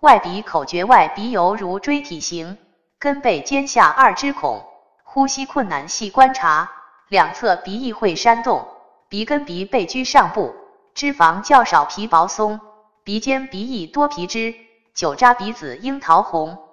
外鼻口诀外鼻犹如锥体形，根背尖下二支孔，呼吸困难细观察，两侧鼻翼会扇动，鼻根鼻背居上部，脂肪较少皮薄松，鼻尖鼻翼多皮脂，酒渣鼻子樱桃红。